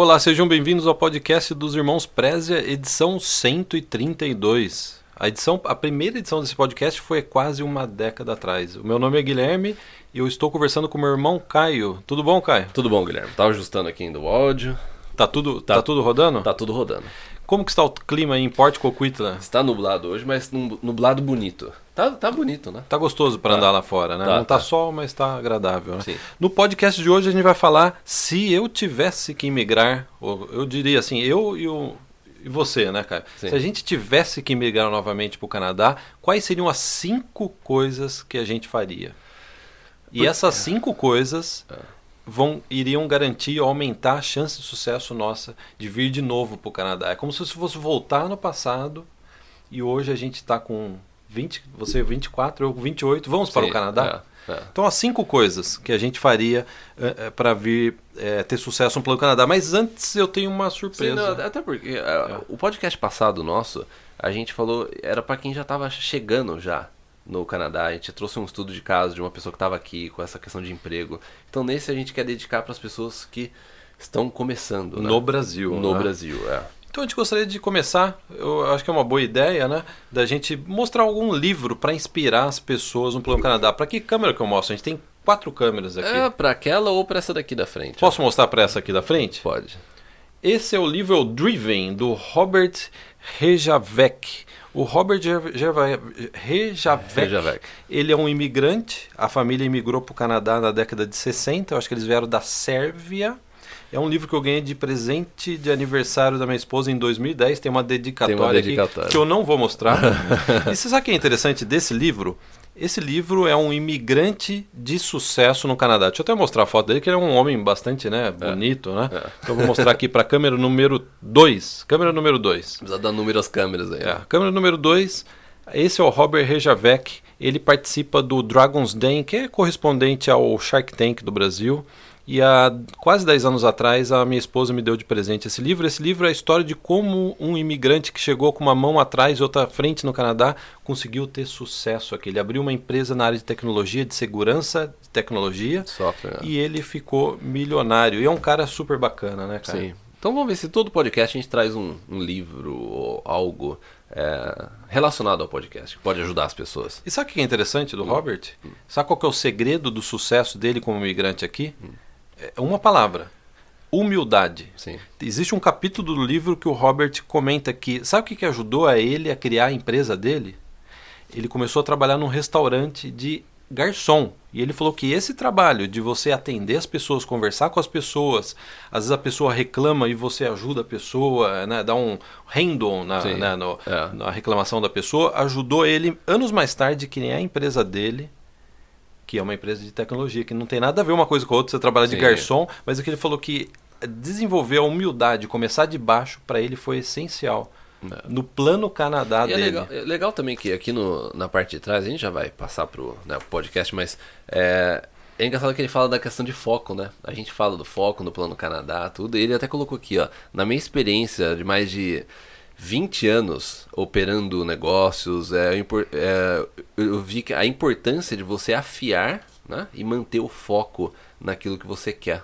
Olá, sejam bem-vindos ao podcast dos Irmãos Prézia, edição 132. A edição, a primeira edição desse podcast foi quase uma década atrás. O meu nome é Guilherme e eu estou conversando com meu irmão Caio. Tudo bom, Caio? Tudo bom, Guilherme. Tava ajustando aqui ainda o áudio. Tá tudo, tá, tá tudo rodando? Tá tudo rodando. Como que está o clima aí em Porto Coquitlam? Está nublado hoje, mas nublado bonito. Tá, tá bonito, né? Tá gostoso para tá. andar lá fora, né? Tá, Não tá, tá. sol, mas tá agradável, né? Sim. No podcast de hoje a gente vai falar se eu tivesse que imigrar, ou eu diria assim, eu e o e você, né, cara? Sim. Se a gente tivesse que migrar novamente para o Canadá, quais seriam as cinco coisas que a gente faria? E essas cinco coisas vão iriam garantir ou aumentar a chance de sucesso nossa de vir de novo para o Canadá. É como se fosse voltar no passado e hoje a gente está com 20, você 24, eu com 28, vamos para Sim, o Canadá? é, é. Então, as cinco coisas que a gente faria para vir eh, ter sucesso no Plano Canadá. Mas antes eu tenho uma Sim, surpresa. não, até porque é, o podcast passado nosso, a gente falou, era para quem já tava chegando já no Canadá. A gente trouxe um estudo de caso de uma pessoa que estava aqui com essa questão de emprego. Então, nesse a gente quer dedicar para as pessoas que estão começando. né? No Brasil, No né? Brasil, é. Então a gente gostaria de começar, eu acho que é uma boa ideia, né? Da gente mostrar algum livro para inspirar as pessoas no Plano Canadá. Para que câmera que eu mostro? A gente tem quatro câmeras aqui. É, pra aquela ou pra essa daqui da frente. Posso mostrar para essa aqui da frente? Pode. Esse é o livro Driven, do Robert Rejavec. O Robert Rejavec, ele é um imigrante, a família imigrou para o Canadá na década de 60, eu acho que eles vieram da Sérvia. É um livro que eu ganhei de presente de aniversário da minha esposa em 2010, tem uma dedicatória, Tem uma aqui dedicatória. que eu não vou mostrar. e você sabe o que é interessante desse livro? Esse livro é um imigrante de sucesso no Canadá. Deixa eu até mostrar a foto dele, que ele é um homem bastante né, bonito, né? É. Então eu vou mostrar aqui para a câmera número 2. Câmera número 2. Precisa dar número às câmeras aí. É, câmera número 2. Esse é o Robert Rejavec. Ele participa do Dragon's Den, que é correspondente ao Shark Tank do Brasil. E há quase 10 anos atrás, a minha esposa me deu de presente esse livro. Esse livro é a história de como um imigrante que chegou com uma mão atrás e outra à frente no Canadá conseguiu ter sucesso aqui. Ele abriu uma empresa na área de tecnologia, de segurança de tecnologia, Software. e ele ficou milionário. E é um cara super bacana, né, cara? Sim. Então vamos ver se todo podcast a gente traz um, um livro ou algo é, relacionado ao podcast, que pode ajudar as pessoas. E sabe o que é interessante do Robert? Sabe qual que é o segredo do sucesso dele como imigrante aqui? É uma palavra: humildade. Sim. Existe um capítulo do livro que o Robert comenta que sabe o que, que ajudou a ele a criar a empresa dele? Ele começou a trabalhar num restaurante de garçom. E ele falou que esse trabalho de você atender as pessoas, conversar com as pessoas, às vezes a pessoa reclama e você ajuda a pessoa, né, dá um handle na, né, no- é. na reclamação da pessoa, ajudou ele anos mais tarde a criar a empresa dele, que é uma empresa de tecnologia, que não tem nada a ver uma coisa com a outra, você trabalha de Sim. garçom, mas é que ele falou que desenvolver a humildade, começar de baixo, para ele foi essencial. No plano Canadá E é dele. legal, é legal também que aqui no, na parte de trás, a gente já vai passar pro né, podcast, mas é, é engraçado que ele fala da questão de foco, né? A gente fala do foco no plano Canadá, tudo, e ele até colocou aqui, ó, na minha experiência de mais de 20 anos operando negócios, é, é, eu vi que a importância de você afiar né, e manter o foco naquilo que você quer.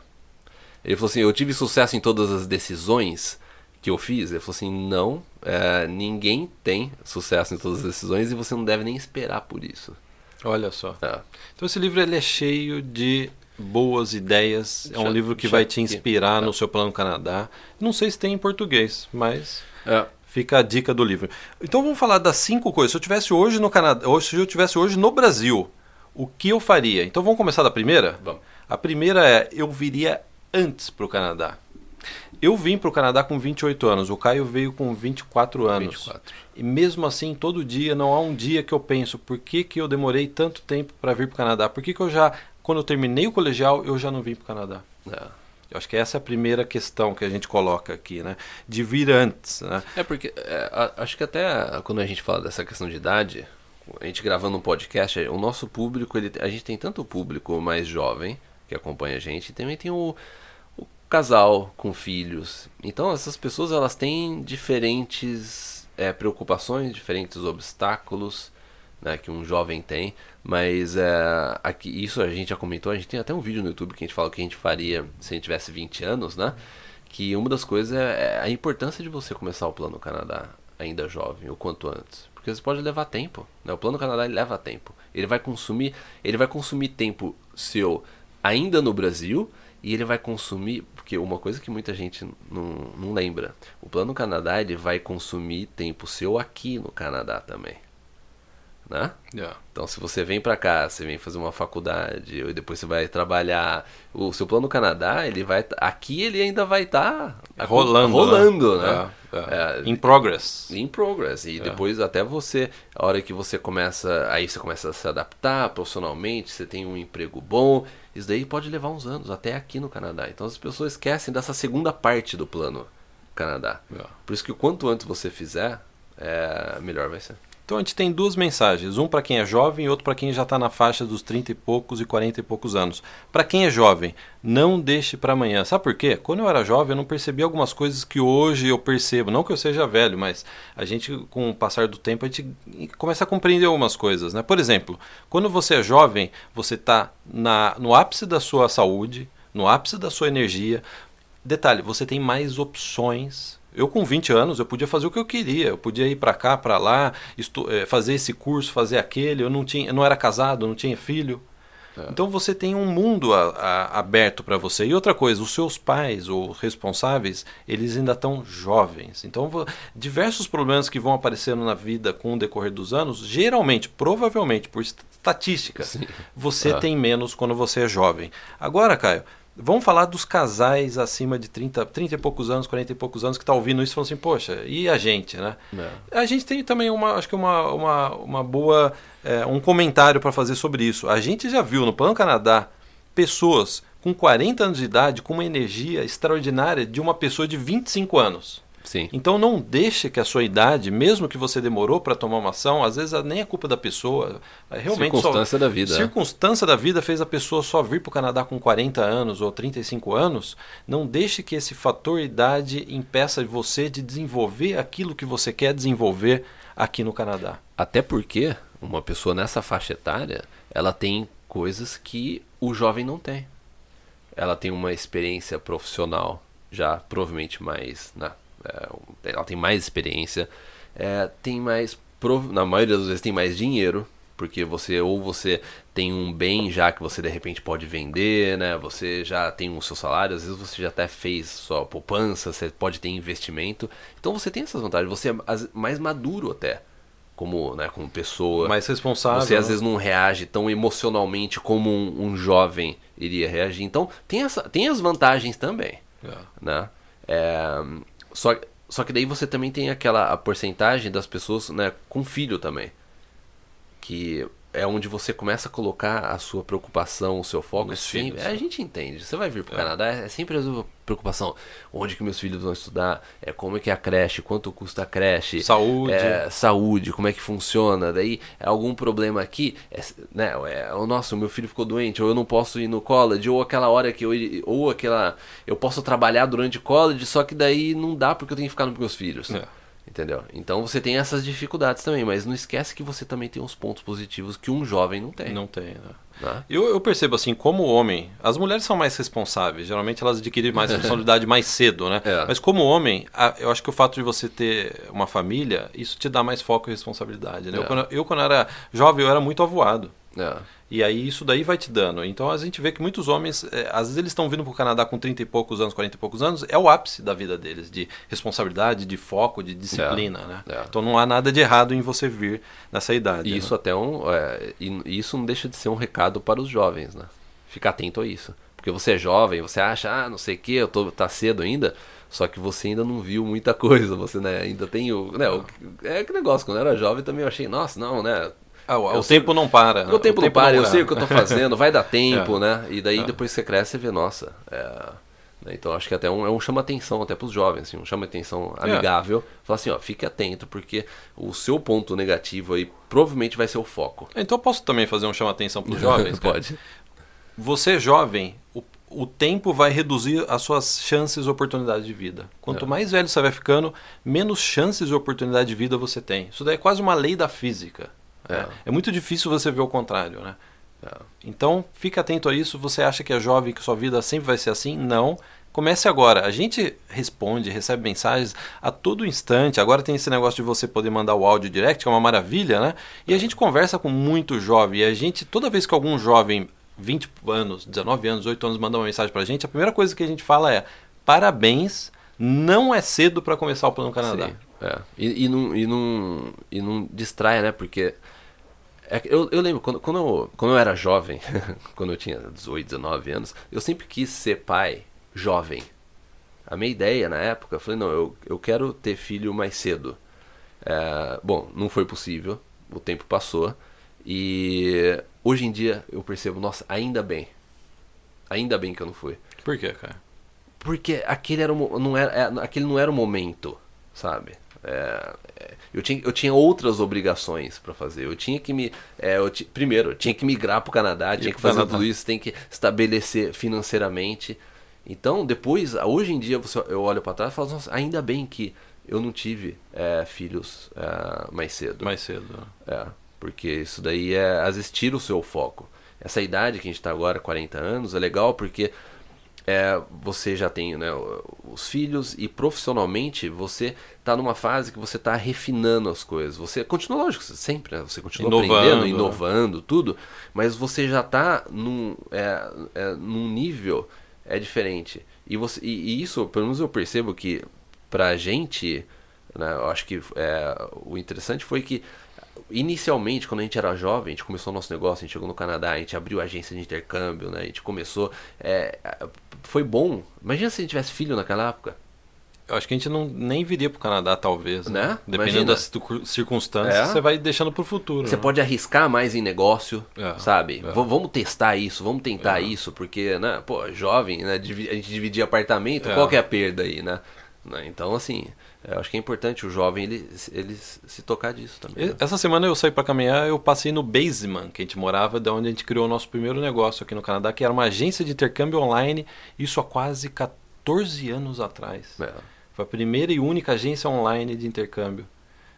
Ele falou assim: Eu tive sucesso em todas as decisões que eu fiz. Ele falou assim: Não, é, ninguém tem sucesso em todas as decisões e você não deve nem esperar por isso. Olha só. É. Então esse livro ele é cheio de boas ideias. É um Já- livro que vai te inspirar no seu plano Canadá. Não sei se tem em português, mas É. fica a dica do livro. Então vamos falar das cinco coisas. Se eu tivesse hoje no Canadá, ou se eu tivesse hoje no Brasil, o que eu faria? Então vamos começar da primeira? Vamos. A primeira é eu viria antes para o Canadá. Eu vim para o Canadá com 28 anos. O Caio veio com 24 anos. 24. E mesmo assim, todo dia, não há um dia que eu penso por que, que eu demorei tanto tempo para vir para o Canadá? Por que, que eu já, quando eu terminei o colegial, eu já não vim para o Canadá? É. Eu acho que essa é a primeira questão que a gente coloca aqui, né? De vir antes, né? É porque é, a- acho que até quando a gente fala dessa questão de idade, a gente gravando um podcast, o nosso público, ele, a gente tem tanto o público mais jovem que acompanha a gente, e também tem o, o casal com filhos. Então essas pessoas elas têm diferentes é, preocupações, diferentes obstáculos né, que um jovem tem. Mas é, aqui, isso a gente já comentou, a gente tem até um vídeo no YouTube que a gente fala que a gente faria se a gente tivesse 20 anos, né? que uma das coisas é, é a importância de você começar o plano Canadá ainda jovem, o quanto antes. Porque isso pode levar tempo. Né? O plano Canadá leva tempo. Ele vai consumir, ele vai consumir tempo seu ainda no Brasil e ele vai consumir, porque uma coisa que muita gente não, não lembra, o plano Canadá ele vai consumir tempo seu aqui no Canadá também né? Yeah. Então, se você vem para cá, você vem fazer uma faculdade, e depois você vai trabalhar, o seu plano no Canadá, ele vai aqui ele ainda vai estar tá rolando, rolando, né? né? É, é. In progress. In progress. E depois até você, a hora que você começa, aí você começa a se adaptar profissionalmente, você tem um emprego bom, isso daí pode levar uns anos, até aqui no Canadá. Então as pessoas esquecem dessa segunda parte do plano Canadá. Por isso que quanto antes você fizer, é, melhor vai ser. Então a gente tem duas mensagens, um para quem é jovem e outro para quem já está na faixa dos 30 e poucos e 40 e poucos anos. Para quem é jovem, não deixe para amanhã. Sabe por quê? Quando eu era jovem eu não percebi algumas coisas que hoje eu percebo. Não que eu seja velho, mas a gente com o passar do tempo a gente começa a compreender algumas coisas. Né? Por exemplo, quando você é jovem, você está no ápice da sua saúde, no ápice da sua energia. Detalhe, você tem mais opções eu com 20 anos eu podia fazer o que eu queria, eu podia ir para cá, para lá, eh, fazer esse curso, fazer aquele. Eu não tinha, eu não era casado, não tinha filho. É. Então você tem um mundo a, a, aberto para você. E outra coisa, os seus pais ou responsáveis, eles ainda estão jovens. Então diversos problemas que vão aparecendo na vida com o decorrer dos anos, geralmente, provavelmente por estatística, Sim. você é. tem menos quando você é jovem. Agora, Caio, Vamos falar dos casais acima de 30, 30 e poucos anos, 40 e poucos anos que está ouvindo isso e falando assim, poxa, e a gente, né? É. A gente tem também uma, acho que uma, uma, uma boa, é, um comentário para fazer sobre isso. A gente já viu no Plano Canadá pessoas com 40 anos de idade com uma energia extraordinária de uma pessoa de 25 anos. Sim. Então não deixe que a sua idade, mesmo que você demorou para tomar uma ação, às vezes nem é culpa da pessoa. É realmente circunstância só, da vida. É. Circunstância da vida fez a pessoa só vir para o Canadá com 40 anos ou 35 anos. Não deixe que esse fator idade impeça você de desenvolver aquilo que você quer desenvolver aqui no Canadá. Até porque uma pessoa nessa faixa etária, ela tem coisas que o jovem não tem. Ela tem uma experiência profissional já provavelmente mais na é, ela tem mais experiência, é, tem mais, na maioria das vezes tem mais dinheiro, porque você ou você tem um bem já que você de repente pode vender, né? Você já tem o seu salário, às vezes você já até fez sua poupança, você pode ter investimento. Então você tem essas vantagens, você é mais maduro até como, né, como pessoa. Mais responsável. Você às vezes não reage tão emocionalmente como um, um jovem iria reagir. Então tem, essa, tem as vantagens também. É. Né? É, só, só que daí você também tem aquela a porcentagem das pessoas né, com filho também. Que é onde você começa a colocar a sua preocupação, o seu foco. É sempre, a gente entende. Você vai vir para o é. Canadá, é sempre a sua preocupação. Onde que meus filhos vão estudar? É como é que é a creche? Quanto custa a creche? Saúde. É, saúde, como é que funciona? Daí, é algum problema aqui? É, né, é, o nosso, meu filho ficou doente, ou eu não posso ir no college, ou aquela hora que eu ou aquela eu posso trabalhar durante college, só que daí não dá porque eu tenho que ficar com meus filhos. É. Entendeu? Então você tem essas dificuldades também, mas não esquece que você também tem uns pontos positivos que um jovem não tem. Não tem, né? né? Eu, eu, percebo assim, como homem, as mulheres são mais responsáveis, geralmente elas adquirem mais responsabilidade mais cedo, né? É. Mas como homem, eu acho que o fato de você ter uma família, isso te dá mais foco e responsabilidade, né? É. Eu, quando, eu, quando era jovem, eu era muito avoado. É. E aí isso daí vai te dando. Então a gente vê que muitos homens, é, às vezes eles estão vindo para o Canadá com 30 e poucos anos, 40 e poucos anos, é o ápice da vida deles, de responsabilidade, de foco, de disciplina. É, né? É. Então não há nada de errado em você vir nessa idade. E né? isso até um. É, isso não deixa de ser um recado para os jovens, né? Ficar atento a isso. Porque você é jovem, você acha, ah, não sei o que, eu tô tá cedo ainda. Só que você ainda não viu muita coisa, você né, ainda tem o, né, o. É que negócio, quando eu era jovem também eu achei, nossa, não, né? Ah, o, o tempo não para. O, o tempo, não para, não eu sei o que eu estou fazendo, vai dar tempo, é. né? E daí é. depois você cresce, você vê, nossa. É... Né? Então acho que até um, é um chama-atenção até para os jovens, assim, um chama-atenção é. amigável. Falar assim, ó, fique atento, porque o seu ponto negativo aí provavelmente vai ser o foco. Então eu posso também fazer um chama-atenção para os jovens? Pode. Você é jovem, o, o tempo vai reduzir as suas chances e oportunidades de vida. Quanto é. mais velho você vai ficando, menos chances e oportunidade de vida você tem. Isso daí é quase uma lei da física. É. é muito difícil você ver o contrário, né? É. Então, fique atento a isso. Você acha que é jovem, que sua vida sempre vai ser assim? Não. Comece agora. A gente responde, recebe mensagens a todo instante. Agora tem esse negócio de você poder mandar o áudio direct, que é uma maravilha, né? E a gente conversa com muito jovem. E a gente, toda vez que algum jovem, 20 anos, 19 anos, 8 anos, manda uma mensagem pra gente, a primeira coisa que a gente fala é: parabéns, não é cedo para começar o Plano Canadá. Sim, é. e, e, não, e, não, e não distrai, né? Porque é, eu, eu lembro, quando, quando, eu, quando eu era jovem, quando eu tinha 18, 19 anos, eu sempre quis ser pai jovem. A minha ideia na época, eu falei, não, eu, eu quero ter filho mais cedo. É, bom, não foi possível, o tempo passou. E hoje em dia eu percebo, nossa, ainda bem. Ainda bem que eu não fui. Por quê, cara? Porque aquele, era, não era, é, aquele não era o momento, sabe? É, é, eu, tinha, eu tinha outras obrigações para fazer. Eu tinha que me. É, eu primeiro, eu tinha que migrar para o Canadá, tinha que fazer Canadá. tudo isso, tem que estabelecer financeiramente. Então, depois, hoje em dia, você, eu olho para trás e falo, nossa, ainda bem que eu não tive é, filhos é, mais cedo. Mais cedo. É, porque isso daí é, às vezes, tira o seu foco. Essa idade que a gente está agora, 40 anos, é legal porque é, você já tem né, os filhos e profissionalmente você está numa fase que você está refinando as coisas. Você continua, lógico, sempre, né, você continua inovando, aprendendo, né? inovando, tudo, mas você já está num, é, é, num nível é diferente. E, você, e, e, isso, pelo menos eu percebo que pra gente, né, eu acho que é, o interessante foi que inicialmente, quando a gente era jovem, a gente começou o nosso negócio, a gente chegou no Canadá, a gente abriu a agência de intercâmbio, né? A gente começou. É, foi bom. Imagina se a gente tivesse filho naquela época. Eu acho que a gente não nem viria pro Canadá, talvez. Né? né? Dependendo das circunstâncias, é. você vai deixando pro futuro. Você né? pode arriscar mais em negócio, é. sabe? É. Vamos testar isso, vamos tentar é. isso, porque, né, pô, jovem, né? A gente dividir apartamento, é. qual que é a perda aí, né? né? Então, assim, eu acho que é importante o jovem ele, ele se tocar disso também. Né? Essa semana eu saí para caminhar, eu passei no Basement, que a gente morava, da onde a gente criou o nosso primeiro negócio aqui no Canadá, que era uma agência de intercâmbio online, isso há quase 14 anos atrás. É. Foi a primeira e única agência online de intercâmbio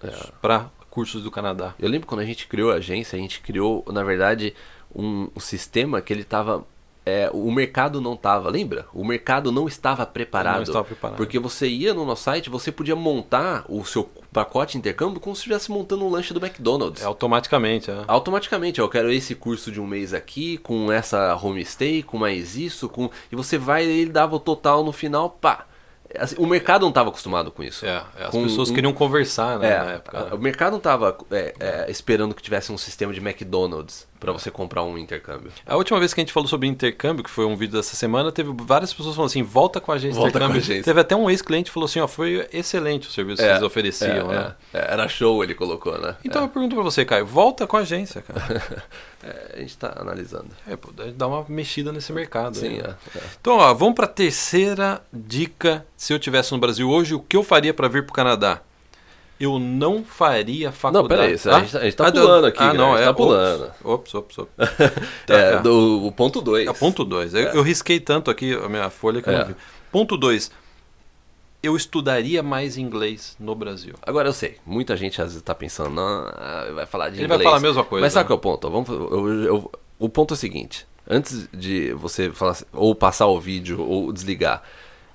é. para cursos do Canadá. Eu lembro quando a gente criou a agência, a gente criou, na verdade, um, um sistema que ele estava é, o mercado não estava, lembra? O mercado não estava preparado. Não estava preparado. Porque você ia no nosso site, você podia montar o seu pacote de intercâmbio como se estivesse montando um lanche do McDonald's. É, automaticamente, é. Automaticamente, eu quero esse curso de um mês aqui, com essa homestay, com mais isso, com. E você vai, ele dava o total no final, pá. Assim, o mercado não estava acostumado com isso. É, é as com, pessoas um, queriam conversar né, é, na época. Né? O mercado não estava é, é, esperando que tivesse um sistema de McDonald's para você comprar um intercâmbio. A última vez que a gente falou sobre intercâmbio, que foi um vídeo dessa semana, teve várias pessoas falando assim: volta com a gente volta intercâmbio. Com a Teve até um ex-cliente que falou assim: ó, foi excelente o serviço que é, eles ofereciam. É, né? Era show, ele colocou, né? Então eu pergunto para você, Caio: volta com a agência, cara. a gente está analisando. É, pô, dá uma mexida nesse mercado. Sim, é, Então, ó, vamos para a terceira dica. Se eu tivesse no Brasil hoje, o que eu faria para vir para o Canadá? Eu não faria faculdade. Não, peraí, tá? a gente, a gente tá ah, pulando aqui. Ah, não, a gente é. Tá pulando. Ops, ops, ops. tá, é, do, o ponto 2. É, ponto 2. Eu, é. eu, risquei tanto aqui a minha folha que eu não é. vi. Ponto 2 eu estudaria mais inglês no Brasil. Agora eu sei, muita gente às vezes está pensando, não, ah, vai falar de Ele inglês. vai falar a mesma coisa. Mas sabe né? qual é o ponto? Vamos, eu, eu, o ponto é o seguinte: antes de você falar ou passar o vídeo ou desligar,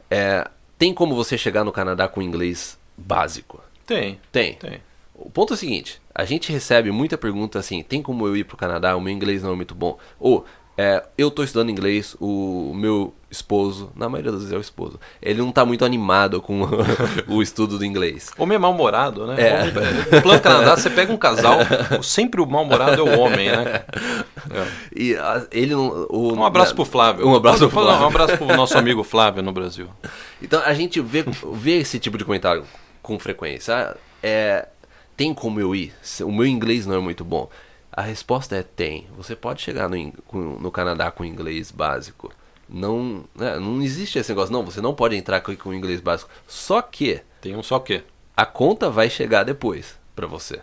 é, tem como você chegar no Canadá com inglês básico? Tem. Tem. Tem. O ponto é o seguinte: a gente recebe muita pergunta assim: tem como eu ir para o Canadá? O meu inglês não é muito bom. Ou é, eu estou estudando inglês, o meu esposo, na maioria das vezes é o esposo, ele não está muito animado com o estudo do inglês. Homem é mal-humorado, né? É. No plano Canadá, você pega um casal, sempre o mal-humorado é o homem, né? É. E a, ele não, o, um abraço pro Flávio. Um abraço pro Flávio. Um abraço pro nosso amigo Flávio no Brasil. Então a gente vê, vê esse tipo de comentário com frequência. É, tem como eu ir? O meu inglês não é muito bom. A resposta é tem. Você pode chegar no, no Canadá com inglês básico. Não, né, não existe esse negócio. Não, você não pode entrar com, com inglês básico. Só que. Tem um só que. A conta vai chegar depois para você.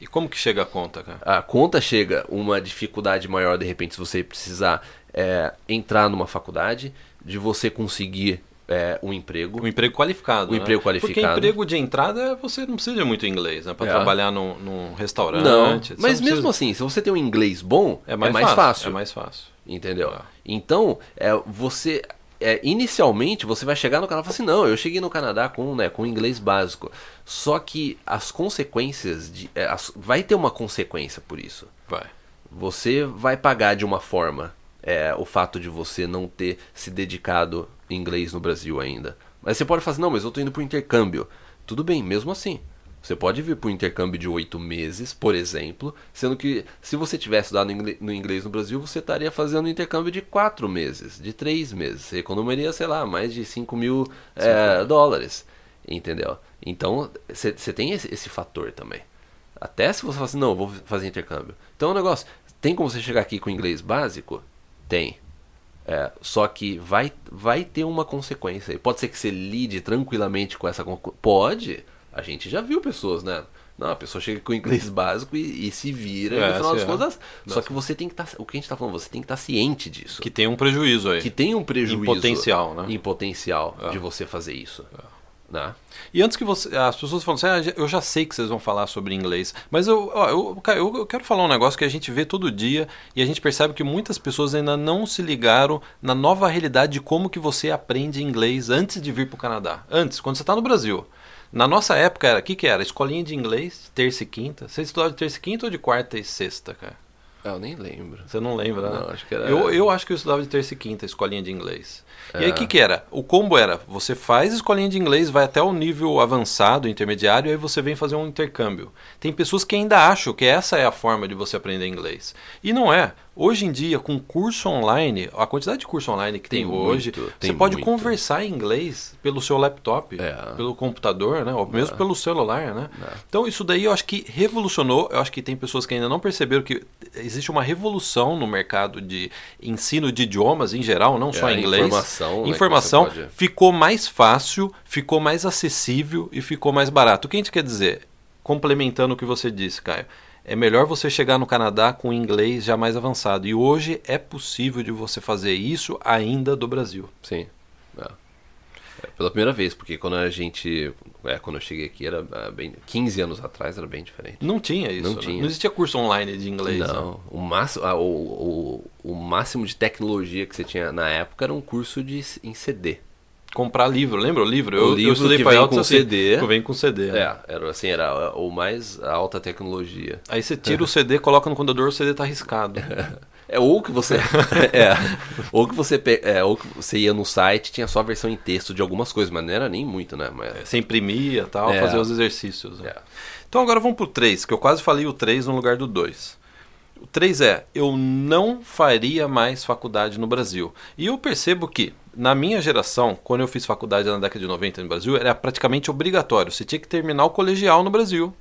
E como que chega a conta, cara? A conta chega uma dificuldade maior, de repente, se você precisar é, entrar numa faculdade, de você conseguir é, um emprego. Um emprego qualificado. Um né? emprego qualificado. Porque emprego de entrada você não precisa de muito inglês, né? Para é. trabalhar num, num, restaurante. Não, mas não mesmo assim, se você tem um inglês bom, é mais, é mais fácil, fácil, É mais fácil. Entendeu? É. Então, é, você. é, inicialmente você vai chegar no Canadá e falar assim, não, eu cheguei no Canadá com, né, com inglês básico. Só que as consequências de. É, as, vai ter uma consequência por isso. Vai. Você vai pagar de uma forma é, o fato de você não ter se dedicado inglês no Brasil ainda. Mas você pode falar assim, não, mas eu tô indo pro intercâmbio. Tudo bem, mesmo assim. Você pode vir para um intercâmbio de oito meses, por exemplo, sendo que se você tivesse estudado no inglês no Brasil, você estaria fazendo um intercâmbio de quatro meses, de três meses. Você economizaria, sei lá, mais de cinco mil é, dólares. Entendeu? Então, você tem esse, esse, fator também. Até se você falar assim, não, vou fazer intercâmbio. Então, o é negócio, tem como você chegar aqui com inglês básico? Tem. É, só que vai, vai ter uma consequência. Pode ser que você lide tranquilamente com essa. Pode a gente já viu pessoas, né? Não, a pessoa chega com inglês básico e, e se vira, é, e no final das é. Só que você tem que estar. Tá, o que a gente está falando, você tem que estar tá ciente disso. Que tem um prejuízo aí. Que tem um prejuízo. Em potencial, né? Em potencial é. de você fazer isso. É. Né? E antes que você. As pessoas falam assim, ah, eu já sei que vocês vão falar sobre inglês. Mas eu, ó, eu, eu, eu, quero falar um negócio que a gente vê todo dia e a gente percebe que muitas pessoas ainda não se ligaram na nova realidade de como que você aprende inglês antes de vir para o Canadá. Antes, quando você está no Brasil. Na nossa época era, o que que era? Escolinha de inglês, terça e quinta. Você estudava de terça e quinta ou de quarta e sexta, cara? Ah, eu nem lembro. Você não lembra, né? Não, acho que era... Eu, eu acho que eu estudava de terça e quinta, escolinha de inglês. É. E aí o que, que era? O combo era, você faz escolinha de inglês, vai até o nível avançado, intermediário, e aí você vem fazer um intercâmbio. Tem pessoas que ainda acham que essa é a forma de você aprender inglês. E não é. Hoje em dia, com curso online, a quantidade de curso online que tem, tem hoje, muito, você pode muito. conversar em inglês pelo seu laptop, é. pelo computador, né? Ou mesmo é. pelo celular, né? É. Então isso daí eu acho que revolucionou. Eu acho que tem pessoas que ainda não perceberam que existe uma revolução no mercado de ensino de idiomas em geral, não só é, inglês. Informação. Né, informação pode... ficou mais fácil, ficou mais acessível e ficou mais barato. O que a gente quer dizer? Complementando o que você disse, Caio é melhor você chegar no Canadá com inglês já mais avançado. E hoje é possível de você fazer isso ainda do Brasil. Sim. É. É, pela primeira vez, porque quando a gente. É, quando eu cheguei aqui era é, bem. 15 anos atrás era bem diferente. Não tinha isso. Não né? tinha. Não existia curso online de inglês. Não. Né? O, máximo, ah, o, o, o máximo de tecnologia que você tinha na época era um curso de, em CD comprar livro, lembra o livro? Eu, o livro eu estudei que vem com assim, CD. Que vem com CD. Né? É, era assim, era o mais alta tecnologia. Aí você tira o CD, coloca no computador, o CD tá arriscado. É ou que você é, ou que você é, ou que você ia no site tinha só a versão em texto de algumas coisas, mas não era nem muito, né? Mas... É, você imprimia tal, é. fazer os exercícios. Né? É. Então agora vamos pro 3, que eu quase falei o 3 no lugar do 2. O 3 é, eu não faria mais faculdade no Brasil. E eu percebo que na minha geração, quando eu fiz faculdade na década de 90 no Brasil, era praticamente obrigatório. Você tinha que terminar o colegial no Brasil.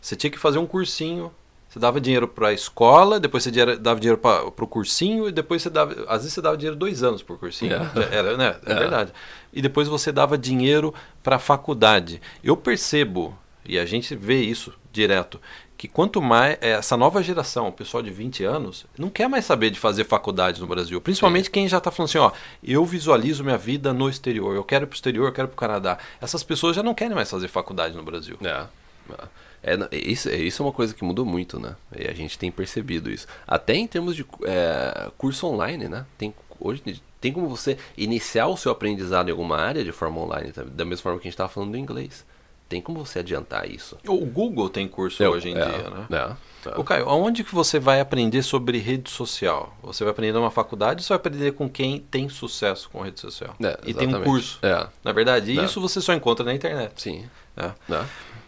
Você tinha que fazer um cursinho. Você dava dinheiro para a escola, depois você dava dinheiro para o cursinho, e depois você dava. Às vezes você dava dinheiro dois anos por cursinho. É. Era, né? É, é verdade. E depois você dava dinheiro para a faculdade. Eu percebo, e a gente vê isso direto, que quanto mais é, essa nova geração, o pessoal de 20 anos, não quer mais saber de fazer faculdade no Brasil. Principalmente Sim. quem já está falando assim, ó, eu visualizo minha vida no exterior, eu quero ir para o exterior, eu quero para o Canadá. Essas pessoas já não querem mais fazer faculdade no Brasil. É. É, é isso, é, isso é uma coisa que mudou muito, né? E a gente tem percebido isso. Até em termos de é, curso online, né? Tem, hoje tem como você iniciar o seu aprendizado em alguma área de forma online, tá? da mesma forma que a gente estava falando do inglês tem como você adiantar isso. O Google tem curso hoje em é, dia, né? É, é. O Caio, aonde que você vai aprender sobre rede social? Você vai aprender numa faculdade ou você vai aprender com quem tem sucesso com rede social? É, e tem um curso. É. Na verdade, é. isso você só encontra na internet. Sim. É.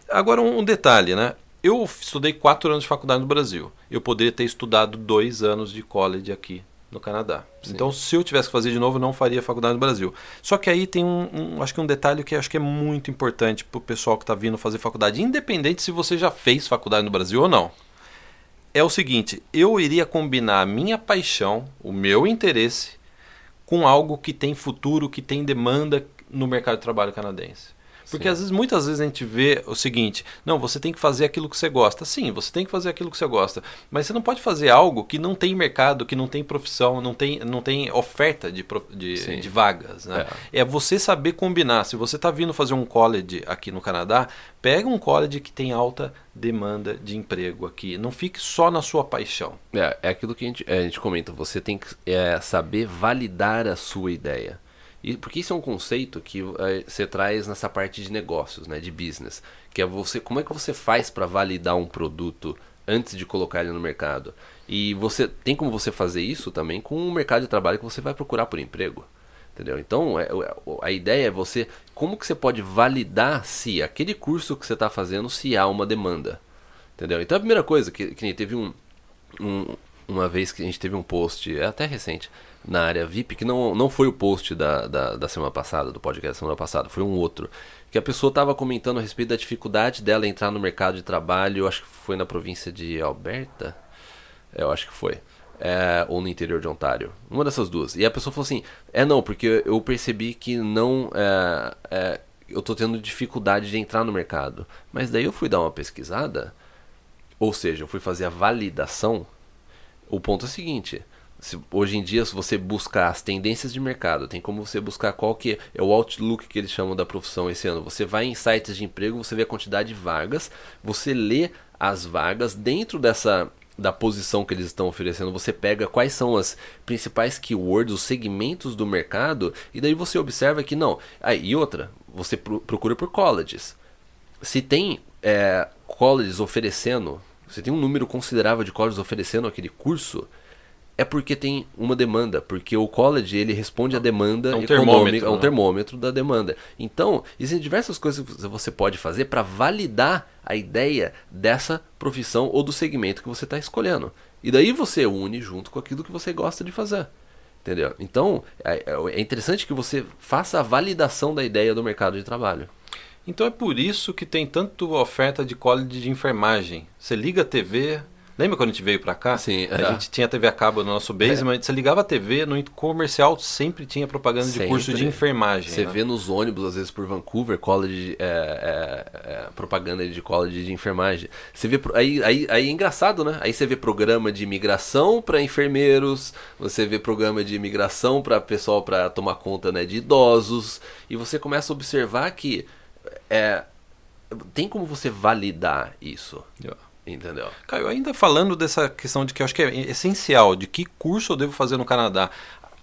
Agora um detalhe, né? Eu estudei quatro anos de faculdade no Brasil. Eu poderia ter estudado dois anos de college aqui no Canadá. Sim. Então, se eu tivesse que fazer de novo, não faria faculdade no Brasil. Só que aí tem um, um acho que um detalhe que acho que é muito importante para o pessoal que está vindo fazer faculdade, independente se você já fez faculdade no Brasil ou não. É o seguinte, eu iria combinar a minha paixão, o meu interesse, com algo que tem futuro, que tem demanda no mercado de trabalho canadense. Porque às vezes, muitas vezes a gente vê o seguinte: não, você tem que fazer aquilo que você gosta. Sim, você tem que fazer aquilo que você gosta. Mas você não pode fazer algo que não tem mercado, que não tem profissão, não tem, não tem oferta de, de, de vagas. Né? É. é. você saber combinar. Se você está vindo fazer um college aqui no Canadá, pega um college que tem alta demanda de emprego aqui. Não fique só na sua paixão. É, é aquilo que a gente, a gente comenta. Você tem que é, saber validar a sua ideia. Porque isso é um conceito que é, você traz nessa parte de negócios, né, de business, que é você, como é que você faz para validar um produto antes de colocar ele no mercado? E você tem como você fazer isso também com o mercado de trabalho que você vai procurar por emprego. Entendeu? Então, é, a ideia é você, como que você pode validar se aquele curso que você está fazendo, se há uma demanda. Entendeu? Então, a primeira coisa, que, que teve um, um, uma vez que a gente teve um post, é até recente, na área VIP, que não, não foi o post da, da, da semana passada, do podcast da semana passada, foi um outro. Que a pessoa estava comentando a respeito da dificuldade dela entrar no mercado de trabalho, acho que foi na província de Alberta, eu acho que foi. É, ou no interior de Ontário. Uma dessas duas. E a pessoa falou assim: é não, porque eu percebi que não. É, é, eu tô tendo dificuldade de entrar no mercado. Mas daí eu fui dar uma pesquisada, ou seja, eu fui fazer a validação. O ponto é o seguinte: se, hoje em dia, se você buscar as tendências de mercado, tem como você buscar qual que é o outlook que eles chamam da profissão esse ano. Você vai em sites de emprego, você vê a quantidade de vagas, você lê as vagas dentro dessa da posição que eles estão oferecendo, você pega quais são as principais keywords, os segmentos do mercado, e daí você observa que não. Ah, e outra, você procura por colleges. Se tem é, colleges oferecendo, se tem um número considerável de colleges oferecendo aquele curso, é porque tem uma demanda, porque o college ele responde à demanda é um econômica, é um né? termômetro da demanda. Então, existem diversas coisas que você pode fazer para validar a ideia dessa profissão ou do segmento que você está escolhendo. E daí você une junto com aquilo que você gosta de fazer. Entendeu? Então, é, é interessante que você faça a validação da ideia do mercado de trabalho. Então é por isso que tem tanto oferta de college de enfermagem. Você liga a TV, Lembra quando a gente veio para cá? Sim. A é. gente tinha TV a cabo no nosso basement, é. você ligava a TV, no comercial sempre tinha propaganda sempre. de curso de enfermagem. Você né? vê nos ônibus, às vezes por Vancouver, college, é, é, é, propaganda de college de enfermagem. Você vê, aí, aí, aí é engraçado, né? Aí você vê programa de imigração para enfermeiros, você vê programa de imigração para pessoal para tomar conta né, de idosos, e você começa a observar que é, tem como você validar isso. Entendeu? Caio, ainda falando dessa questão de que eu acho que é essencial, de que curso eu devo fazer no Canadá.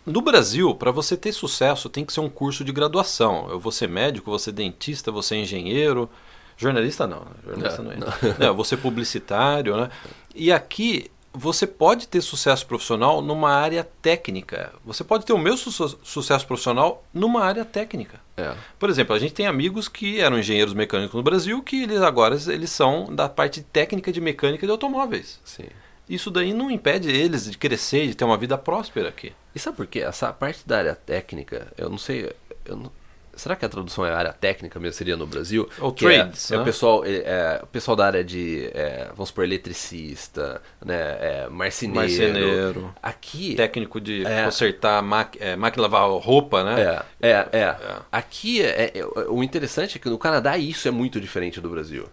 No Brasil, para você ter sucesso, tem que ser um curso de graduação. Eu vou ser médico, vou ser dentista, vou ser engenheiro. Jornalista não, né? jornalista não, não é. Não, vou ser publicitário, né? E aqui você pode ter sucesso profissional numa área técnica. Você pode ter o meu su sucesso profissional numa área técnica. É. Por exemplo, a gente tem amigos que eram engenheiros mecânicos no Brasil que eles agora eles são da parte técnica de mecânica de automóveis. Sim. Isso daí não impede eles de crescer, de ter uma vida próspera aqui. E sabe por quê? Essa parte da área técnica, eu não sei, eu não, Será que a tradução é área técnica mesmo seria no Brasil? Ou trades. É, né? é, o pessoal, é, é, o pessoal da área de, é, vamos supor, eletricista, né, é, marceneiro. Marceneiro. Aqui. Técnico de consertar máquina, máquina lavar roupa, né? É, é. é. Aqui, é, o interessante é que no Canadá isso é muito diferente do Brasil.